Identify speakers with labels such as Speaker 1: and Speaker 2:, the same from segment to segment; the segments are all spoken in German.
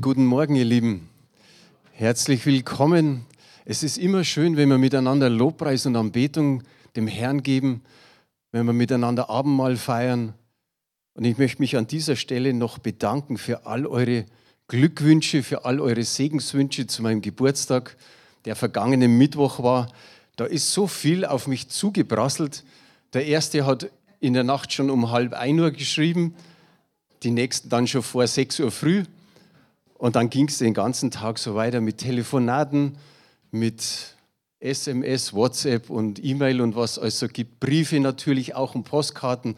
Speaker 1: Guten Morgen, ihr Lieben. Herzlich willkommen. Es ist immer schön, wenn wir miteinander Lobpreis und Anbetung dem Herrn geben, wenn wir miteinander Abendmahl feiern. Und ich möchte mich an dieser Stelle noch bedanken für all eure Glückwünsche, für all eure Segenswünsche zu meinem Geburtstag, der vergangene Mittwoch war. Da ist so viel auf mich zugeprasselt. Der erste hat in der Nacht schon um halb ein Uhr geschrieben, die nächsten dann schon vor sechs Uhr früh. Und dann ging es den ganzen Tag so weiter mit Telefonaten, mit SMS, WhatsApp und E-Mail und was es also gibt. Briefe natürlich auch und Postkarten.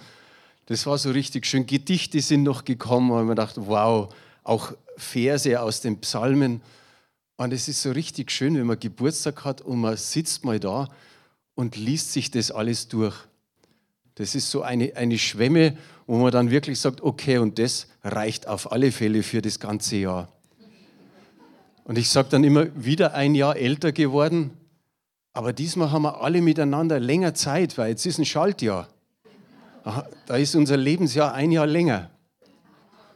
Speaker 1: Das war so richtig schön. Gedichte sind noch gekommen und man dachte, wow, auch Verse aus den Psalmen. Und es ist so richtig schön, wenn man Geburtstag hat und man sitzt mal da und liest sich das alles durch. Das ist so eine, eine Schwemme, wo man dann wirklich sagt, okay, und das reicht auf alle Fälle für das ganze Jahr. Und ich sage dann immer, wieder ein Jahr älter geworden, aber diesmal haben wir alle miteinander länger Zeit, weil jetzt ist ein Schaltjahr. Da ist unser Lebensjahr ein Jahr länger,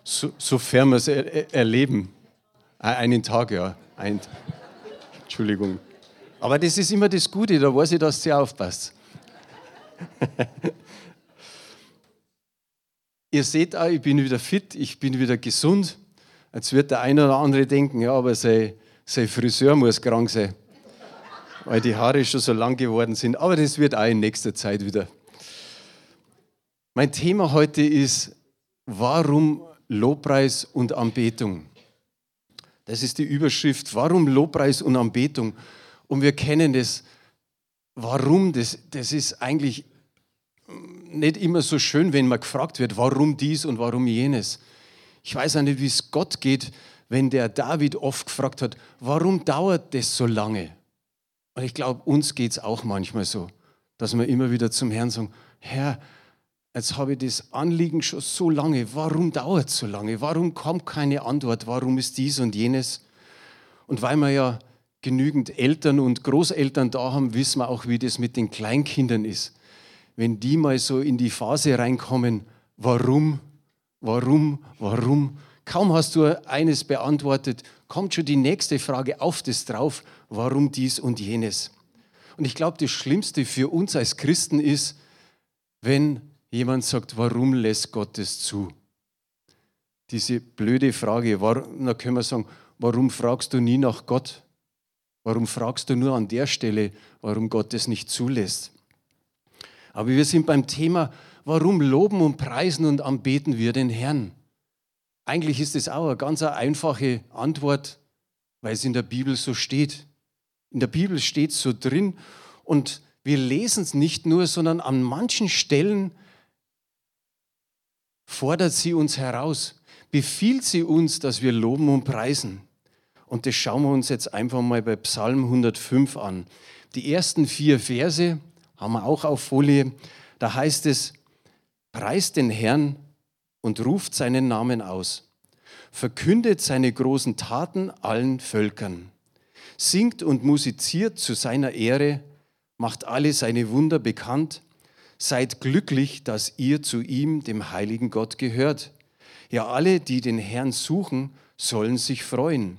Speaker 1: so, sofern wir es er, erleben. Einen Tag, ja. Ein, Entschuldigung. Aber das ist immer das Gute, da weiß ich, dass du aufpasst. Ihr seht auch, ich bin wieder fit, ich bin wieder gesund. Jetzt wird der eine oder andere denken, ja, aber sein, sein Friseur muss krank sein, weil die Haare schon so lang geworden sind. Aber das wird auch in nächster Zeit wieder. Mein Thema heute ist, warum Lobpreis und Anbetung? Das ist die Überschrift, warum Lobpreis und Anbetung? Und wir kennen das, warum, das, das ist eigentlich nicht immer so schön, wenn man gefragt wird, warum dies und warum jenes. Ich weiß auch nicht, wie es Gott geht, wenn der David oft gefragt hat, warum dauert das so lange? Und ich glaube, uns geht es auch manchmal so, dass wir immer wieder zum Herrn sagen, Herr, jetzt habe ich das Anliegen schon so lange, warum dauert es so lange? Warum kommt keine Antwort? Warum ist dies und jenes? Und weil wir ja genügend Eltern und Großeltern da haben, wissen wir auch, wie das mit den Kleinkindern ist wenn die mal so in die Phase reinkommen, warum, warum, warum, kaum hast du eines beantwortet, kommt schon die nächste Frage auf das drauf, warum dies und jenes. Und ich glaube, das Schlimmste für uns als Christen ist, wenn jemand sagt, warum lässt Gott es zu? Diese blöde Frage, da können wir sagen, warum fragst du nie nach Gott? Warum fragst du nur an der Stelle, warum Gott es nicht zulässt? Aber wir sind beim Thema, warum loben und preisen und anbeten wir den Herrn? Eigentlich ist es auch eine ganz einfache Antwort, weil es in der Bibel so steht. In der Bibel steht es so drin und wir lesen es nicht nur, sondern an manchen Stellen fordert sie uns heraus, befiehlt sie uns, dass wir loben und preisen. Und das schauen wir uns jetzt einfach mal bei Psalm 105 an. Die ersten vier Verse, haben wir auch auf Folie. Da heißt es, preist den Herrn und ruft seinen Namen aus. Verkündet seine großen Taten allen Völkern. Singt und musiziert zu seiner Ehre, macht alle seine Wunder bekannt. Seid glücklich, dass ihr zu ihm, dem heiligen Gott, gehört. Ja, alle, die den Herrn suchen, sollen sich freuen.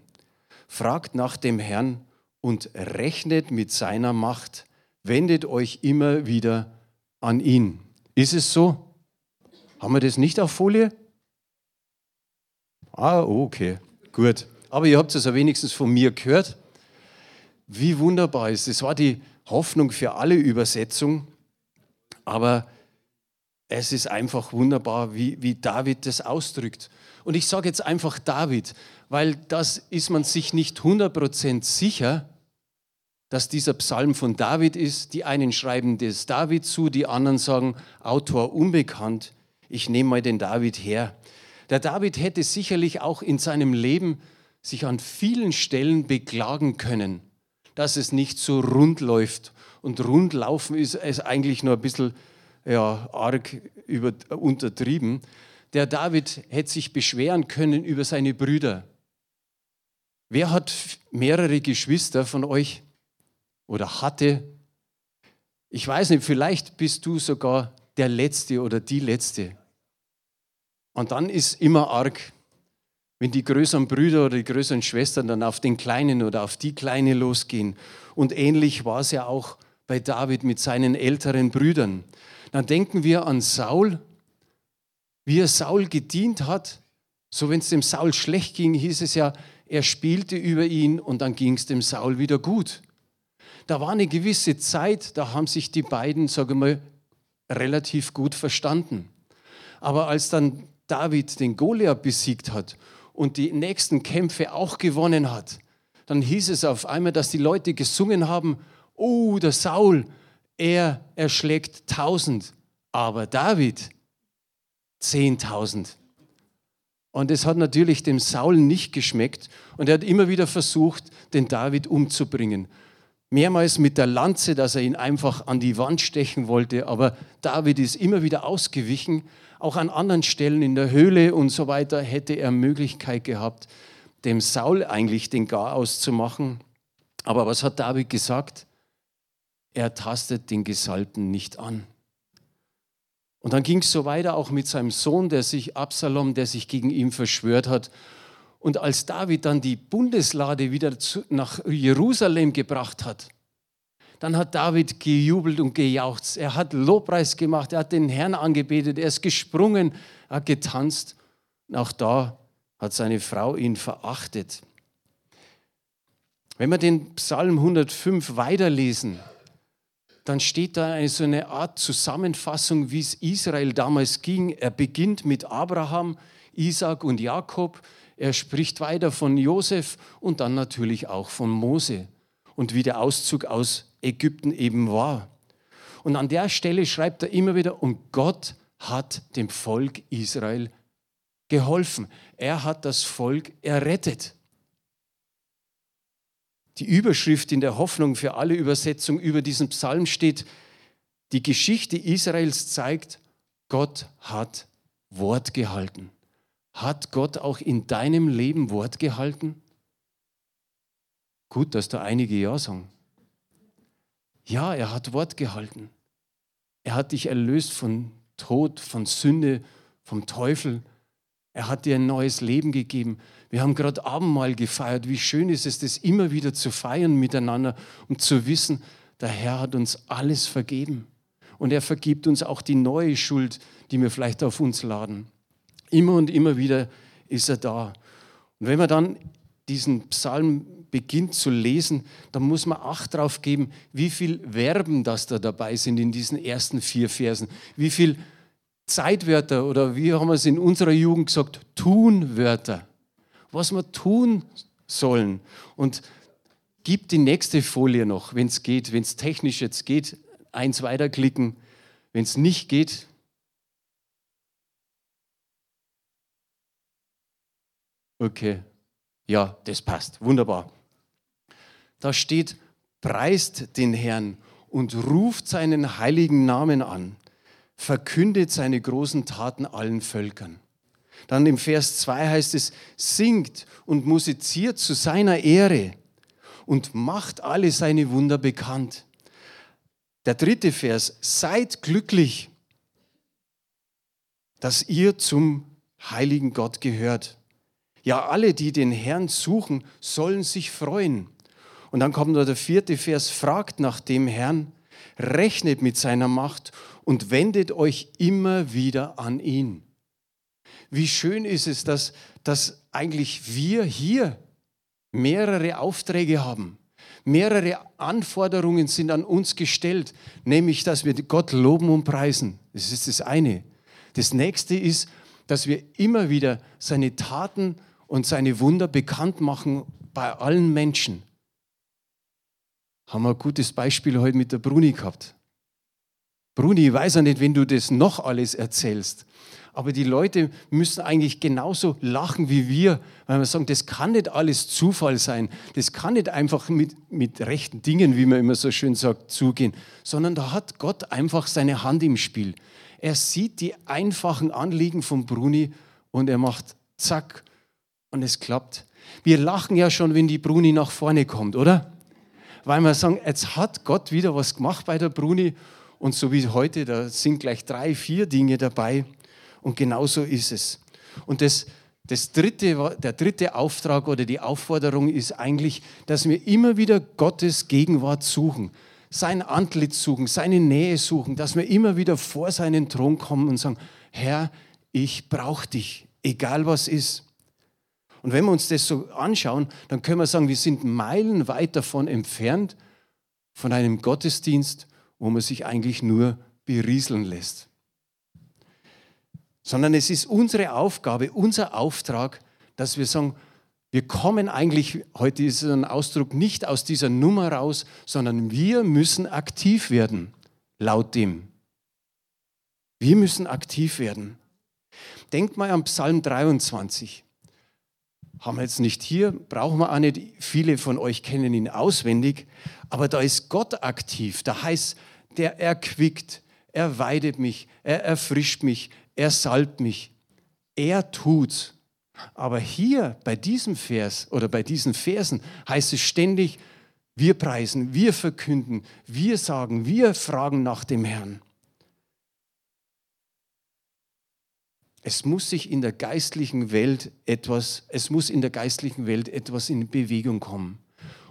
Speaker 1: Fragt nach dem Herrn und rechnet mit seiner Macht wendet euch immer wieder an ihn. Ist es so? Haben wir das nicht auf Folie? Ah, okay, gut. Aber ihr habt es ja wenigstens von mir gehört. Wie wunderbar ist es. War die Hoffnung für alle Übersetzungen. Aber es ist einfach wunderbar, wie, wie David das ausdrückt. Und ich sage jetzt einfach David, weil das ist man sich nicht 100% sicher, dass dieser Psalm von David ist. Die einen schreiben das David zu, die anderen sagen Autor unbekannt. Ich nehme mal den David her. Der David hätte sicherlich auch in seinem Leben sich an vielen Stellen beklagen können, dass es nicht so rund läuft. Und rundlaufen ist es eigentlich nur ein bisschen ja, arg über, untertrieben. Der David hätte sich beschweren können über seine Brüder. Wer hat mehrere Geschwister von euch? oder hatte. Ich weiß nicht, vielleicht bist du sogar der Letzte oder die Letzte. Und dann ist immer arg, wenn die größeren Brüder oder die größeren Schwestern dann auf den Kleinen oder auf die Kleine losgehen. Und ähnlich war es ja auch bei David mit seinen älteren Brüdern. Dann denken wir an Saul, wie er Saul gedient hat. So wenn es dem Saul schlecht ging, hieß es ja, er spielte über ihn und dann ging es dem Saul wieder gut. Da war eine gewisse Zeit, da haben sich die beiden, sage mal, relativ gut verstanden. Aber als dann David den Goliath besiegt hat und die nächsten Kämpfe auch gewonnen hat, dann hieß es auf einmal, dass die Leute gesungen haben, oh, der Saul, er erschlägt tausend, aber David zehntausend. Und es hat natürlich dem Saul nicht geschmeckt und er hat immer wieder versucht, den David umzubringen. Mehrmals mit der Lanze, dass er ihn einfach an die Wand stechen wollte, aber David ist immer wieder ausgewichen. Auch an anderen Stellen in der Höhle und so weiter hätte er Möglichkeit gehabt, dem Saul eigentlich den Garaus zu machen. Aber was hat David gesagt? Er tastet den Gesalbten nicht an. Und dann ging es so weiter auch mit seinem Sohn, der sich Absalom, der sich gegen ihn verschwört hat. Und als David dann die Bundeslade wieder nach Jerusalem gebracht hat, dann hat David gejubelt und gejauchzt. Er hat Lobpreis gemacht, er hat den Herrn angebetet, er ist gesprungen, er hat getanzt. Und auch da hat seine Frau ihn verachtet. Wenn wir den Psalm 105 weiterlesen, dann steht da eine, so eine Art Zusammenfassung, wie es Israel damals ging. Er beginnt mit Abraham, Isaac und Jakob. Er spricht weiter von Josef und dann natürlich auch von Mose und wie der Auszug aus Ägypten eben war. Und an der Stelle schreibt er immer wieder, und Gott hat dem Volk Israel geholfen. Er hat das Volk errettet. Die Überschrift in der Hoffnung für alle Übersetzungen über diesen Psalm steht, die Geschichte Israels zeigt, Gott hat Wort gehalten. Hat Gott auch in deinem Leben Wort gehalten? Gut, dass da einige Ja sagen. Ja, er hat Wort gehalten. Er hat dich erlöst von Tod, von Sünde, vom Teufel. Er hat dir ein neues Leben gegeben. Wir haben gerade Abendmahl gefeiert. Wie schön ist es, das immer wieder zu feiern miteinander und zu wissen, der Herr hat uns alles vergeben. Und er vergibt uns auch die neue Schuld, die wir vielleicht auf uns laden. Immer und immer wieder ist er da. Und wenn man dann diesen Psalm beginnt zu lesen, dann muss man Acht darauf geben, wie viel Verben das da dabei sind in diesen ersten vier Versen. Wie viel Zeitwörter oder wie haben wir es in unserer Jugend gesagt, Tunwörter was wir tun sollen. Und gib die nächste Folie noch, wenn es geht, wenn es technisch jetzt geht, eins weiterklicken. Wenn es nicht geht, okay, ja, das passt, wunderbar. Da steht, preist den Herrn und ruft seinen heiligen Namen an, verkündet seine großen Taten allen Völkern. Dann im Vers 2 heißt es, singt und musiziert zu seiner Ehre und macht alle seine Wunder bekannt. Der dritte Vers, seid glücklich, dass ihr zum heiligen Gott gehört. Ja, alle, die den Herrn suchen, sollen sich freuen. Und dann kommt da der vierte Vers, fragt nach dem Herrn, rechnet mit seiner Macht und wendet euch immer wieder an ihn wie schön ist es, dass, dass eigentlich wir hier mehrere Aufträge haben. Mehrere Anforderungen sind an uns gestellt, nämlich, dass wir Gott loben und preisen. Das ist das eine. Das nächste ist, dass wir immer wieder seine Taten und seine Wunder bekannt machen bei allen Menschen. Haben wir ein gutes Beispiel heute mit der Bruni gehabt. Bruni, ich weiß ja nicht, wenn du das noch alles erzählst, aber die Leute müssen eigentlich genauso lachen wie wir, weil wir sagen, das kann nicht alles Zufall sein. Das kann nicht einfach mit, mit rechten Dingen, wie man immer so schön sagt, zugehen, sondern da hat Gott einfach seine Hand im Spiel. Er sieht die einfachen Anliegen von Bruni und er macht zack und es klappt. Wir lachen ja schon, wenn die Bruni nach vorne kommt, oder? Weil wir sagen, jetzt hat Gott wieder was gemacht bei der Bruni und so wie heute, da sind gleich drei, vier Dinge dabei. Und genau so ist es. Und das Das dritte, der dritte Auftrag oder die Aufforderung ist eigentlich, dass wir immer wieder Gottes Gegenwart suchen, sein Antlitz suchen, seine Nähe suchen, dass wir immer wieder vor seinen Thron kommen und sagen, Herr, ich brauche dich, egal was ist. Und wenn wir uns das so anschauen, dann können wir sagen, wir sind meilenweit davon entfernt, von einem Gottesdienst, wo man sich eigentlich nur berieseln lässt sondern es ist unsere Aufgabe, unser Auftrag, dass wir sagen, wir kommen eigentlich, heute ist ein Ausdruck, nicht aus dieser Nummer raus, sondern wir müssen aktiv werden, laut dem. Wir müssen aktiv werden. Denkt mal an Psalm 23. Haben wir jetzt nicht hier, brauchen wir auch nicht, viele von euch kennen ihn auswendig, aber da ist Gott aktiv. Da heißt, der erquickt, er weidet mich, er erfrischt mich, er salbt mich, er tut. Aber hier bei diesem Vers oder bei diesen Versen heißt es ständig, wir preisen, wir verkünden, wir sagen, wir fragen nach dem Herrn. Es muss sich in der geistlichen Welt etwas, es muss in der geistlichen Welt etwas in Bewegung kommen.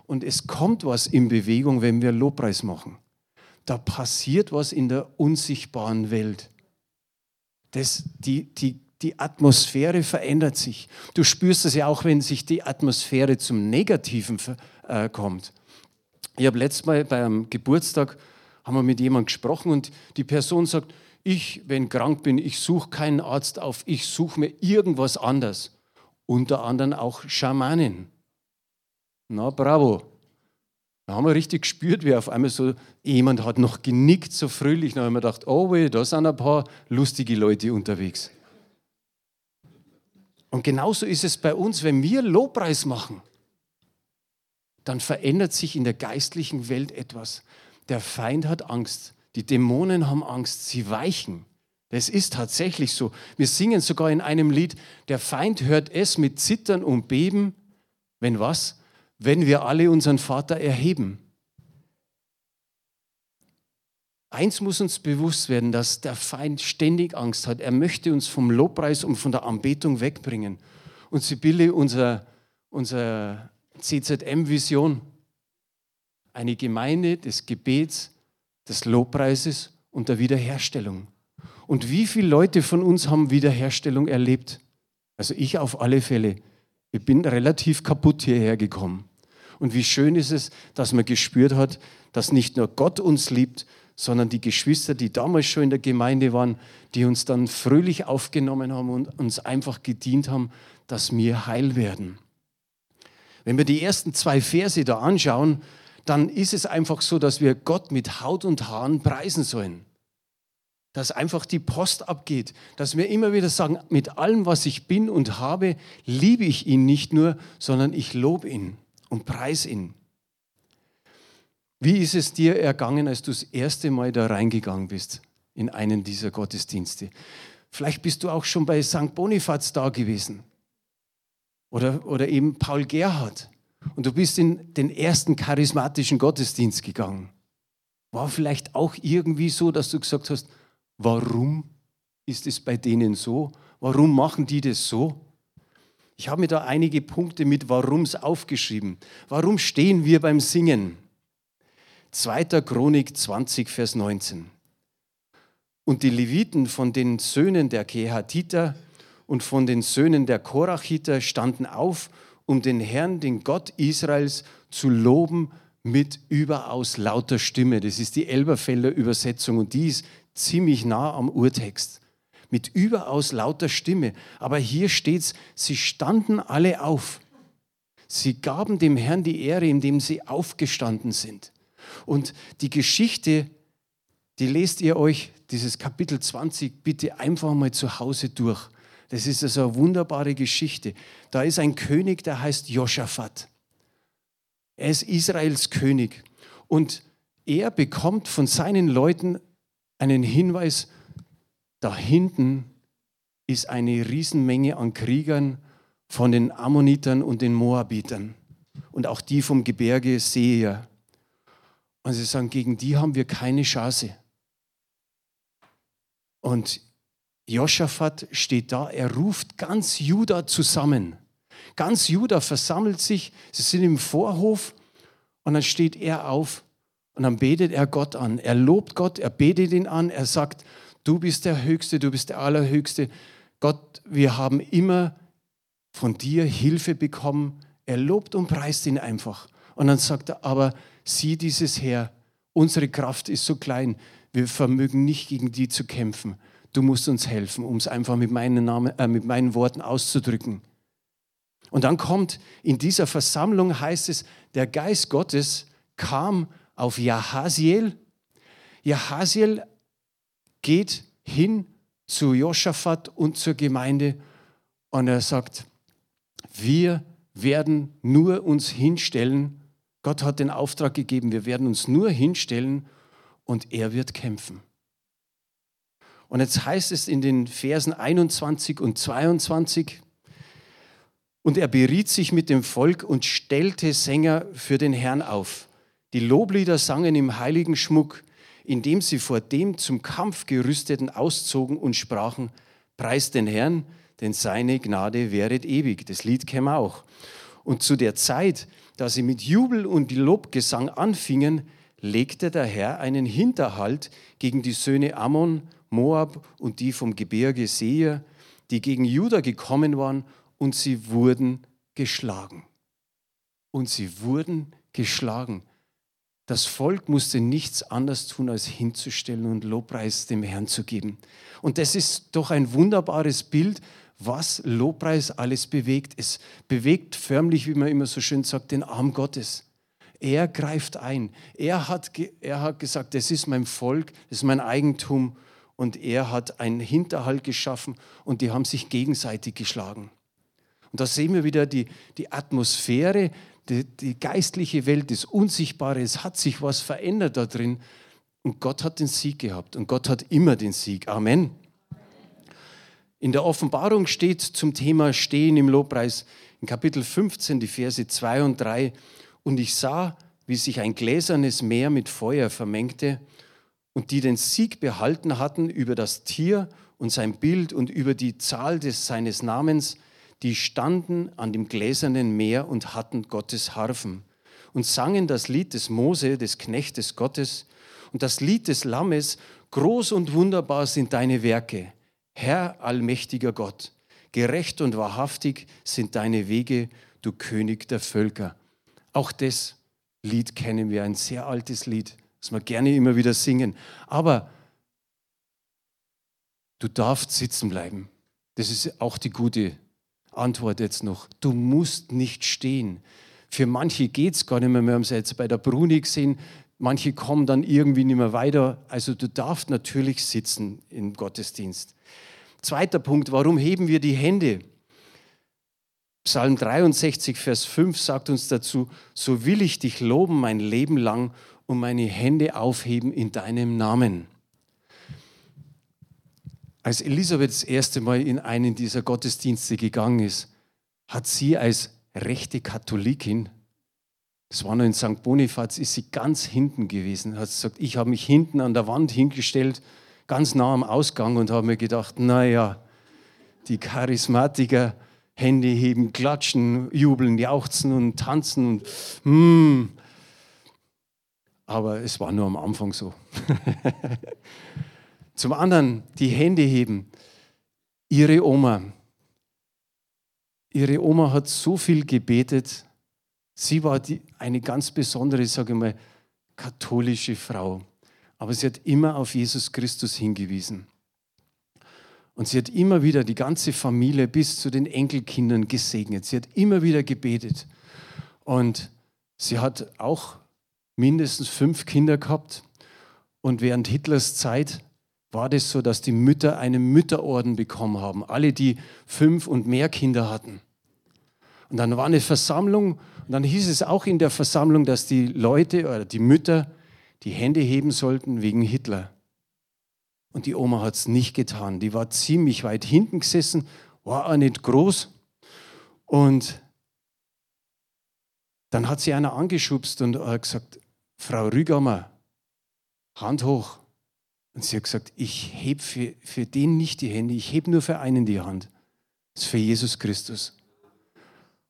Speaker 1: Und es kommt was in Bewegung, wenn wir Lobpreis machen. Da passiert was in der unsichtbaren Welt. Das, die, die, die Atmosphäre verändert sich. Du spürst es ja auch, wenn sich die Atmosphäre zum Negativen äh, kommt. Ich habe letztes Mal beim Geburtstag haben wir mit jemandem gesprochen und die Person sagt, ich, wenn krank bin, ich suche keinen Arzt auf, ich suche mir irgendwas anderes. Unter anderem auch Schamanen. Na, bravo. Da haben wir richtig gespürt, wie auf einmal so jemand hat noch genickt, so fröhlich. Da haben wir gedacht, oh weh, da sind ein paar lustige Leute unterwegs. Und genauso ist es bei uns, wenn wir Lobpreis machen, dann verändert sich in der geistlichen Welt etwas. Der Feind hat Angst, die Dämonen haben Angst, sie weichen. Das ist tatsächlich so. Wir singen sogar in einem Lied, der Feind hört es mit Zittern und Beben, wenn was? wenn wir alle unseren Vater erheben. Eins muss uns bewusst werden, dass der Feind ständig Angst hat. Er möchte uns vom Lobpreis und von der Anbetung wegbringen. Und Sibylle, unser, unser CZM-Vision, eine Gemeinde des Gebets, des Lobpreises und der Wiederherstellung. Und wie viele Leute von uns haben Wiederherstellung erlebt? Also ich auf alle Fälle. Ich bin relativ kaputt hierher gekommen. Und wie schön ist es, dass man gespürt hat, dass nicht nur Gott uns liebt, sondern die Geschwister, die damals schon in der Gemeinde waren, die uns dann fröhlich aufgenommen haben und uns einfach gedient haben, dass wir heil werden. Wenn wir die ersten zwei Verse da anschauen, dann ist es einfach so, dass wir Gott mit Haut und Haaren preisen sollen. Dass einfach die Post abgeht, dass wir immer wieder sagen, mit allem, was ich bin und habe, liebe ich ihn nicht nur, sondern ich lobe ihn und preis ihn. Wie ist es dir ergangen, als du das erste Mal da reingegangen bist in einen dieser Gottesdienste? Vielleicht bist du auch schon bei St. Bonifaz da gewesen oder, oder eben Paul Gerhard und du bist in den ersten charismatischen Gottesdienst gegangen. War vielleicht auch irgendwie so, dass du gesagt hast, warum ist es bei denen so? Warum machen die das so? Ich habe mir da einige Punkte mit Warums aufgeschrieben. Warum stehen wir beim Singen? 2. Chronik 20, Vers 19. Und die Leviten von den Söhnen der Kehatiter und von den Söhnen der Korachiter standen auf, um den Herrn, den Gott Israels, zu loben mit überaus lauter Stimme. Das ist die Elberfelder Übersetzung und die ist ziemlich nah am Urtext mit überaus lauter Stimme. Aber hier steht's, sie standen alle auf. Sie gaben dem Herrn die Ehre, indem sie aufgestanden sind. Und die Geschichte, die lest ihr euch, dieses Kapitel 20, bitte einfach mal zu Hause durch. Das ist also eine wunderbare Geschichte. Da ist ein König, der heißt Joschafat. Er ist Israels König. Und er bekommt von seinen Leuten einen Hinweis, da hinten ist eine Riesenmenge an Kriegern von den Ammonitern und den Moabitern und auch die vom Gebirge Seir. Und sie sagen, gegen die haben wir keine Chance. Und Josaphat steht da, er ruft ganz Juda zusammen. Ganz Juda versammelt sich, sie sind im Vorhof und dann steht er auf und dann betet er Gott an. Er lobt Gott, er betet ihn an, er sagt, du bist der Höchste, du bist der Allerhöchste. Gott, wir haben immer von dir Hilfe bekommen. Er lobt und preist ihn einfach. Und dann sagt er, aber sieh dieses Heer, unsere Kraft ist so klein, wir vermögen nicht gegen die zu kämpfen. Du musst uns helfen, um es einfach mit meinen, Namen, äh, mit meinen Worten auszudrücken. Und dann kommt in dieser Versammlung, heißt es, der Geist Gottes kam auf Jahaziel. Jahaziel geht hin zu Josaphat und zur Gemeinde und er sagt, wir werden nur uns hinstellen. Gott hat den Auftrag gegeben, wir werden uns nur hinstellen und er wird kämpfen. Und jetzt heißt es in den Versen 21 und 22, und er beriet sich mit dem Volk und stellte Sänger für den Herrn auf. Die Loblieder sangen im heiligen Schmuck, indem sie vor dem zum Kampf gerüsteten auszogen und sprachen, Preis den Herrn, denn seine Gnade wäret ewig. Das Lied käme auch. Und zu der Zeit, da sie mit Jubel und Lobgesang anfingen, legte der Herr einen Hinterhalt gegen die Söhne Ammon, Moab und die vom Gebirge Seir, die gegen Juda gekommen waren, und sie wurden geschlagen. Und sie wurden geschlagen. Das Volk musste nichts anderes tun, als hinzustellen und Lobpreis dem Herrn zu geben. Und das ist doch ein wunderbares Bild, was Lobpreis alles bewegt. Es bewegt förmlich, wie man immer so schön sagt, den Arm Gottes. Er greift ein. Er hat, er hat gesagt, das ist mein Volk, das ist mein Eigentum. Und er hat einen Hinterhalt geschaffen und die haben sich gegenseitig geschlagen. Und da sehen wir wieder die, die Atmosphäre, die, die geistliche Welt, das Unsichtbare. Es hat sich was verändert da drin. Und Gott hat den Sieg gehabt. Und Gott hat immer den Sieg. Amen. In der Offenbarung steht zum Thema Stehen im Lobpreis in Kapitel 15 die Verse 2 und 3. Und ich sah, wie sich ein gläsernes Meer mit Feuer vermengte und die den Sieg behalten hatten über das Tier und sein Bild und über die Zahl des seines Namens, die standen an dem gläsernen Meer und hatten Gottes Harfen und sangen das Lied des Mose, des Knechtes Gottes und das Lied des Lammes, groß und wunderbar sind deine Werke, Herr allmächtiger Gott, gerecht und wahrhaftig sind deine Wege, du König der Völker. Auch das Lied kennen wir, ein sehr altes Lied, das wir gerne immer wieder singen. Aber du darfst sitzen bleiben. Das ist auch die gute Antwort jetzt noch. Du musst nicht stehen. Für manche geht es gar nicht mehr. Wir haben es jetzt bei der Bruni gesehen. Manche kommen dann irgendwie nicht mehr weiter. Also du darfst natürlich sitzen im Gottesdienst. Zweiter Punkt, warum heben wir die Hände? Psalm 63, Vers 5 sagt uns dazu, so will ich dich loben mein Leben lang und meine Hände aufheben in deinem Namen. Als Elisabeth das erste Mal in einen dieser Gottesdienste gegangen ist, hat sie als rechte Katholikin, das war noch in St. Bonifaz, ist sie ganz hinten gewesen, hat gesagt, ich habe mich hinten an der Wand hingestellt, ganz nah am Ausgang und habe mir gedacht, naja, die Charismatiker, Hände heben, klatschen, jubeln, jauchzen und tanzen und mm. Aber es war nur am Anfang so. Zum anderen die Hände heben. Ihre Oma. Ihre Oma hat so viel gebetet. Sie war die, eine ganz besondere, sage ich mal, katholische Frau. Aber sie hat immer auf Jesus Christus hingewiesen. Und sie hat immer wieder die ganze Familie bis zu den Enkelkindern gesegnet. Sie hat immer wieder gebetet. Und sie hat auch mindestens fünf Kinder gehabt. Und während Hitlers Zeit war das so, dass die Mütter einen Mütterorden bekommen haben. Alle, die fünf und mehr Kinder hatten. Und dann war eine Versammlung und dann hieß es auch in der Versammlung, dass die Leute oder die Mütter die Hände heben sollten wegen Hitler. Und die Oma hat es nicht getan. Die war ziemlich weit hinten gesessen, war auch nicht groß. Und dann hat sie einer angeschubst und gesagt, Frau Rügammer, Hand hoch. Und sie hat gesagt, ich heb für, für den nicht die Hände, ich heb nur für einen die Hand. Das ist für Jesus Christus.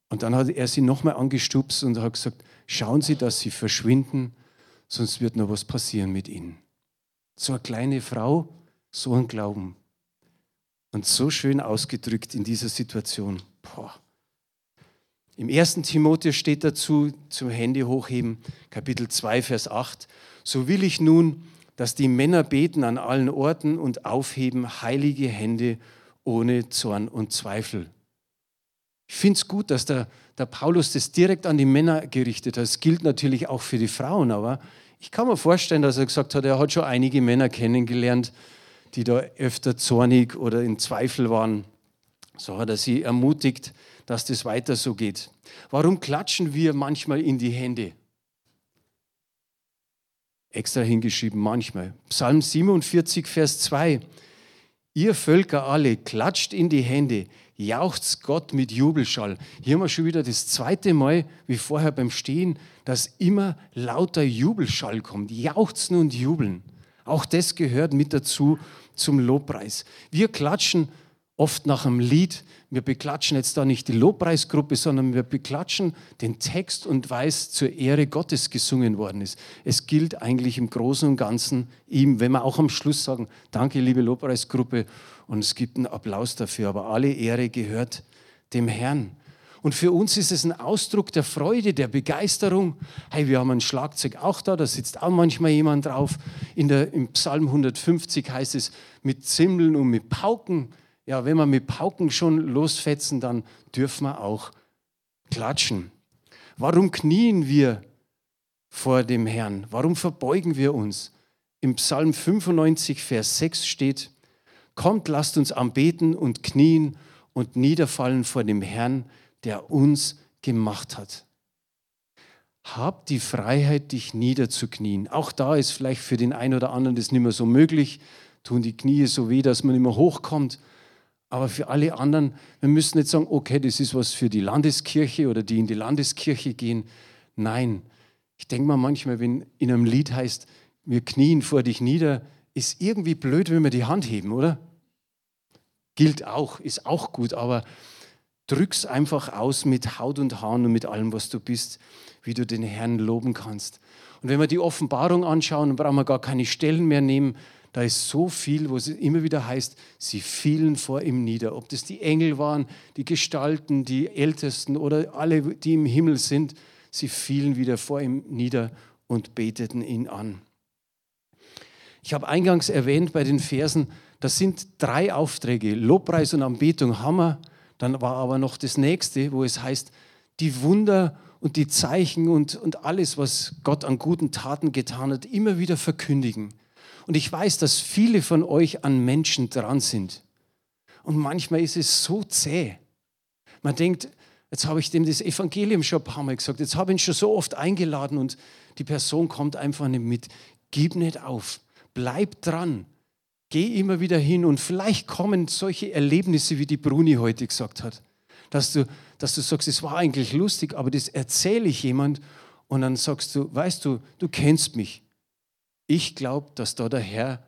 Speaker 1: Und dann hat er sie nochmal angestupst und hat gesagt, schauen Sie, dass Sie verschwinden, sonst wird noch was passieren mit Ihnen. So eine kleine Frau, so ein Glauben. Und so schön ausgedrückt in dieser Situation. Boah. Im 1. Timotheus steht dazu, zum Hände hochheben, Kapitel 2, Vers 8. So will ich nun, dass die Männer beten an allen Orten und aufheben heilige Hände ohne Zorn und Zweifel. Ich finde es gut, dass der, der Paulus das direkt an die Männer gerichtet hat. Das gilt natürlich auch für die Frauen, aber ich kann mir vorstellen, dass er gesagt hat, er hat schon einige Männer kennengelernt, die da öfter zornig oder in Zweifel waren. So hat er sie ermutigt, dass das weiter so geht. Warum klatschen wir manchmal in die Hände? Extra hingeschrieben, manchmal. Psalm 47, Vers 2. Ihr Völker alle, klatscht in die Hände, jauchzt Gott mit Jubelschall. Hier haben wir schon wieder das zweite Mal, wie vorher beim Stehen, dass immer lauter Jubelschall kommt. Jauchzen und jubeln. Auch das gehört mit dazu zum Lobpreis. Wir klatschen oft nach einem Lied. Wir beklatschen jetzt da nicht die Lobpreisgruppe, sondern wir beklatschen den Text und weiß zur Ehre Gottes gesungen worden ist. Es gilt eigentlich im Großen und Ganzen ihm, wenn wir auch am Schluss sagen, danke liebe Lobpreisgruppe und es gibt einen Applaus dafür, aber alle Ehre gehört dem Herrn. Und für uns ist es ein Ausdruck der Freude, der Begeisterung. Hey, wir haben ein Schlagzeug auch da, da sitzt auch manchmal jemand drauf. In der, Im Psalm 150 heißt es, mit Zimmeln und mit Pauken ja, wenn wir mit Pauken schon losfetzen, dann dürfen wir auch klatschen. Warum knien wir vor dem Herrn? Warum verbeugen wir uns? Im Psalm 95, Vers 6 steht, Kommt, lasst uns anbeten und knien und niederfallen vor dem Herrn, der uns gemacht hat. Hab die Freiheit, dich niederzuknien. Auch da ist vielleicht für den einen oder anderen das nicht mehr so möglich. Tun die Knie so weh, dass man nicht mehr hochkommt. Aber für alle anderen, wir müssen nicht sagen, okay, das ist was für die Landeskirche oder die in die Landeskirche gehen. Nein, ich denke mal manchmal, wenn in einem Lied heißt, wir knien vor dich nieder, ist irgendwie blöd, wenn wir die Hand heben, oder? Gilt auch, ist auch gut, aber drück's einfach aus mit Haut und Haaren und mit allem, was du bist, wie du den Herrn loben kannst. Und wenn wir die Offenbarung anschauen, dann brauchen wir gar keine Stellen mehr nehmen, da ist so viel, wo es immer wieder heißt, sie fielen vor ihm nieder. Ob das die Engel waren, die Gestalten, die Ältesten oder alle, die im Himmel sind, sie fielen wieder vor ihm nieder und beteten ihn an. Ich habe eingangs erwähnt bei den Versen, das sind drei Aufträge. Lobpreis und Anbetung Hammer. Dann war aber noch das nächste, wo es heißt, die Wunder und die Zeichen und, und alles, was Gott an guten Taten getan hat, immer wieder verkündigen. Und ich weiß, dass viele von euch an Menschen dran sind. Und manchmal ist es so zäh. Man denkt, jetzt habe ich dem das Evangelium schon ein paar Mal gesagt, jetzt habe ich ihn schon so oft eingeladen und die Person kommt einfach nicht mit. Gib nicht auf, bleib dran, geh immer wieder hin und vielleicht kommen solche Erlebnisse, wie die Bruni heute gesagt hat. Dass du, dass du sagst, es war eigentlich lustig, aber das erzähle ich jemand und dann sagst du, weißt du, du kennst mich. Ich glaube, dass da der Herr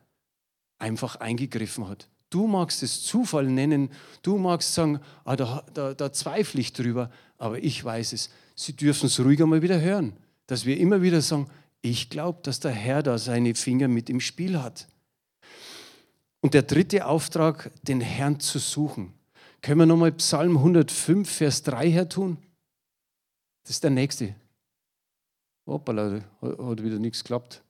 Speaker 1: einfach eingegriffen hat. Du magst es Zufall nennen, du magst sagen, ah, da, da, da zweifle ich drüber, aber ich weiß es. Sie dürfen es ruhig einmal wieder hören, dass wir immer wieder sagen, ich glaube, dass der Herr da seine Finger mit im Spiel hat. Und der dritte Auftrag, den Herrn zu suchen. Können wir nochmal Psalm 105, Vers 3 her tun? Das ist der nächste. Hoppala, hat wieder nichts geklappt.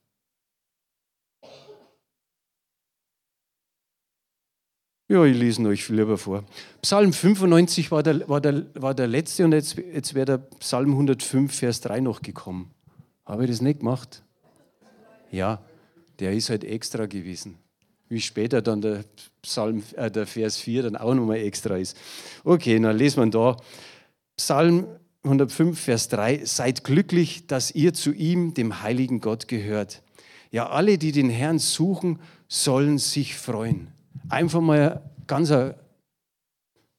Speaker 1: Ja, ich lese euch lieber vor. Psalm 95 war der, war der, war der letzte und jetzt, jetzt wäre der Psalm 105, Vers 3 noch gekommen. Habe ich das nicht gemacht? Ja, der ist halt extra gewesen. Wie später dann der Psalm, äh, der Vers 4 dann auch nochmal extra ist. Okay, dann lesen wir da. Psalm 105, Vers 3. Seid glücklich, dass ihr zu ihm, dem heiligen Gott, gehört. Ja, alle, die den Herrn suchen, sollen sich freuen. Einfach mal eine ganz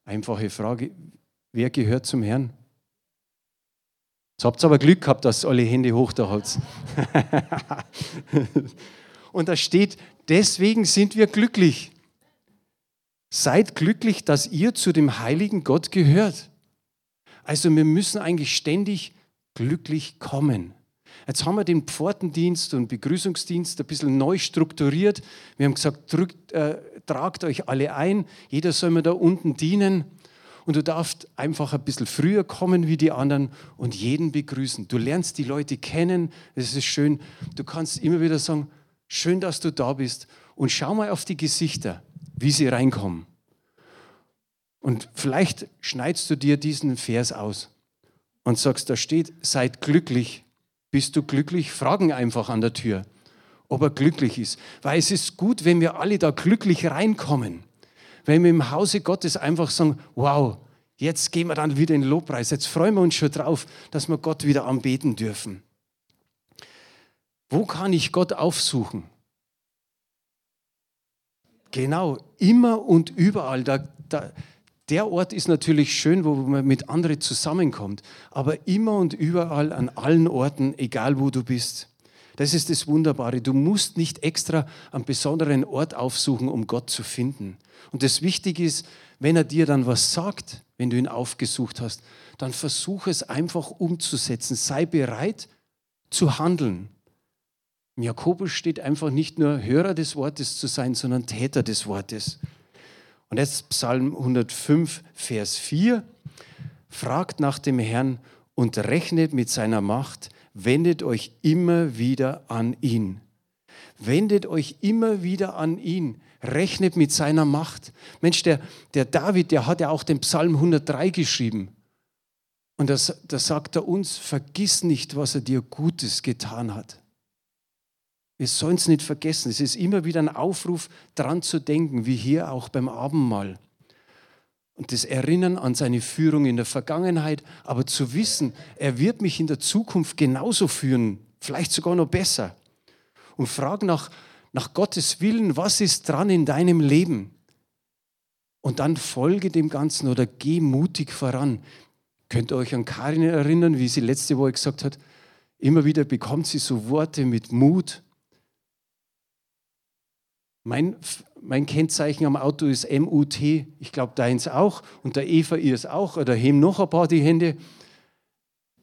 Speaker 1: einfache Frage. Wer gehört zum Herrn? Jetzt habt ihr aber Glück gehabt, dass alle Hände hoch da habt. Und da steht, Deswegen sind wir glücklich. Seid glücklich, dass ihr zu dem heiligen Gott gehört. Also wir müssen eigentlich ständig glücklich kommen. Jetzt haben wir den Pfortendienst und Begrüßungsdienst ein bisschen neu strukturiert. Wir haben gesagt, drückt, äh, tragt euch alle ein, jeder soll mir da unten dienen. Und du darfst einfach ein bisschen früher kommen wie die anderen und jeden begrüßen. Du lernst die Leute kennen, es ist schön. Du kannst immer wieder sagen, schön, dass du da bist. Und schau mal auf die Gesichter, wie sie reinkommen. Und vielleicht schneidest du dir diesen Vers aus und sagst, da steht, seid glücklich. Bist du glücklich? Fragen einfach an der Tür, ob er glücklich ist. Weil es ist gut, wenn wir alle da glücklich reinkommen. Wenn wir im Hause Gottes einfach sagen, wow, jetzt gehen wir dann wieder in den Lobpreis. Jetzt freuen wir uns schon drauf, dass wir Gott wieder anbeten dürfen. Wo kann ich Gott aufsuchen? Genau, immer und überall. Da, da, der Ort ist natürlich schön, wo man mit anderen zusammenkommt, aber immer und überall an allen Orten, egal wo du bist. Das ist das Wunderbare. Du musst nicht extra einen besonderen Ort aufsuchen, um Gott zu finden. Und das Wichtige ist, wenn er dir dann was sagt, wenn du ihn aufgesucht hast, dann versuche es einfach umzusetzen. Sei bereit zu handeln. Im Jakobus steht einfach nicht nur Hörer des Wortes zu sein, sondern Täter des Wortes. Und jetzt Psalm 105, Vers 4. Fragt nach dem Herrn und rechnet mit seiner Macht, wendet euch immer wieder an ihn. Wendet euch immer wieder an ihn, rechnet mit seiner Macht. Mensch, der, der David, der hat ja auch den Psalm 103 geschrieben. Und da sagt er uns, vergiss nicht, was er dir Gutes getan hat. Wir sollen es nicht vergessen. Es ist immer wieder ein Aufruf, daran zu denken, wie hier auch beim Abendmahl. Und das Erinnern an seine Führung in der Vergangenheit, aber zu wissen, er wird mich in der Zukunft genauso führen, vielleicht sogar noch besser. Und fragen nach, nach Gottes Willen, was ist dran in deinem Leben? Und dann folge dem Ganzen oder geh mutig voran. Könnt ihr euch an Karin erinnern, wie sie letzte Woche gesagt hat, immer wieder bekommt sie so Worte mit Mut, mein, mein Kennzeichen am Auto ist MUT. Ich glaube, deins auch. Und der Eva ihr es auch. Oder heben noch ein paar die Hände.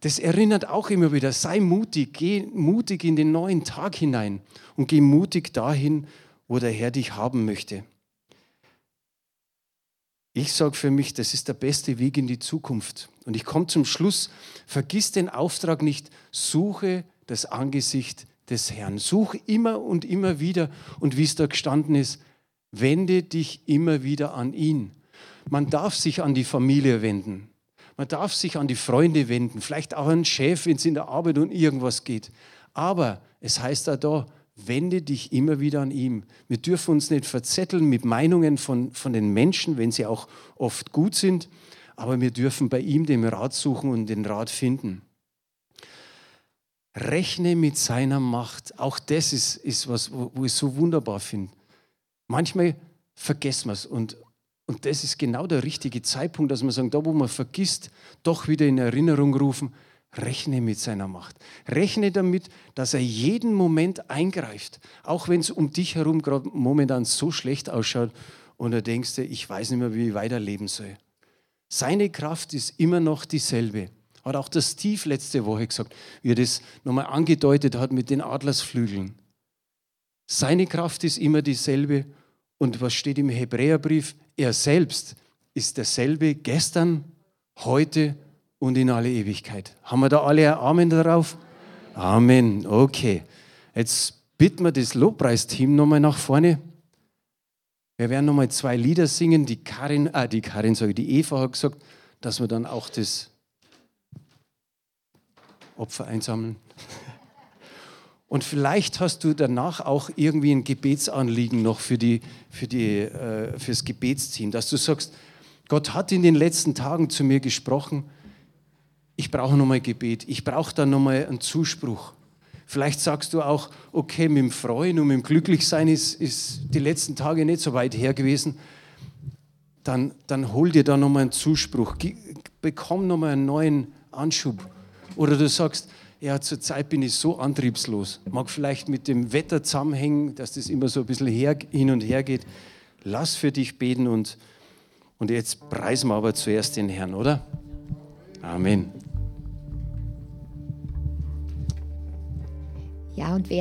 Speaker 1: Das erinnert auch immer wieder. Sei mutig. Geh mutig in den neuen Tag hinein. Und geh mutig dahin, wo der Herr dich haben möchte. Ich sage für mich, das ist der beste Weg in die Zukunft. Und ich komme zum Schluss. Vergiss den Auftrag nicht. Suche das Angesicht des Herrn. Such immer und immer wieder. Und wie es da gestanden ist, wende dich immer wieder an ihn. Man darf sich an die Familie wenden. Man darf sich an die Freunde wenden, vielleicht auch an den Chef, wenn es in der Arbeit um irgendwas geht. Aber es heißt auch da, wende dich immer wieder an ihm. Wir dürfen uns nicht verzetteln mit Meinungen von, von den Menschen, wenn sie auch oft gut sind, aber wir dürfen bei ihm den Rat suchen und den Rat finden. Rechne mit seiner Macht. Auch das ist, ist was, wo, wo ich so wunderbar finde. Manchmal vergessen wir es und, und das ist genau der richtige Zeitpunkt, dass man sagen, da wo man vergisst, doch wieder in Erinnerung rufen, rechne mit seiner Macht. Rechne damit, dass er jeden Moment eingreift, auch wenn es um dich herum gerade momentan so schlecht ausschaut und du denkst, ich weiß nicht mehr, wie ich weiterleben soll. Seine Kraft ist immer noch dieselbe. Hat auch der Steve letzte Woche gesagt, wie er das nochmal angedeutet hat mit den Adlersflügeln. Seine Kraft ist immer dieselbe. Und was steht im Hebräerbrief? Er selbst ist derselbe gestern, heute und in alle Ewigkeit. Haben wir da alle ein Amen darauf? Amen. Okay. Jetzt bitten wir das Lobpreisteam nochmal nach vorne. Wir werden nochmal zwei Lieder singen. Die Karin, äh, die Karin, sage die Eva hat gesagt, dass wir dann auch das Opfer einsammeln. Und vielleicht hast du danach auch irgendwie ein Gebetsanliegen noch für, die, für die, äh, fürs Gebetsteam, dass du sagst, Gott hat in den letzten Tagen zu mir gesprochen, ich brauche nochmal Gebet, ich brauche da nochmal einen Zuspruch. Vielleicht sagst du auch, okay, mit dem Freuen und mit dem Glücklichsein ist, ist die letzten Tage nicht so weit her gewesen. Dann, dann hol dir da nochmal einen Zuspruch, bekomm nochmal einen neuen Anschub oder du sagst, ja, zurzeit bin ich so antriebslos. Mag vielleicht mit dem Wetter zusammenhängen, dass das immer so ein bisschen her, hin und her geht. Lass für dich beten und, und jetzt preisen wir aber zuerst den Herrn, oder? Amen.
Speaker 2: Ja, und wer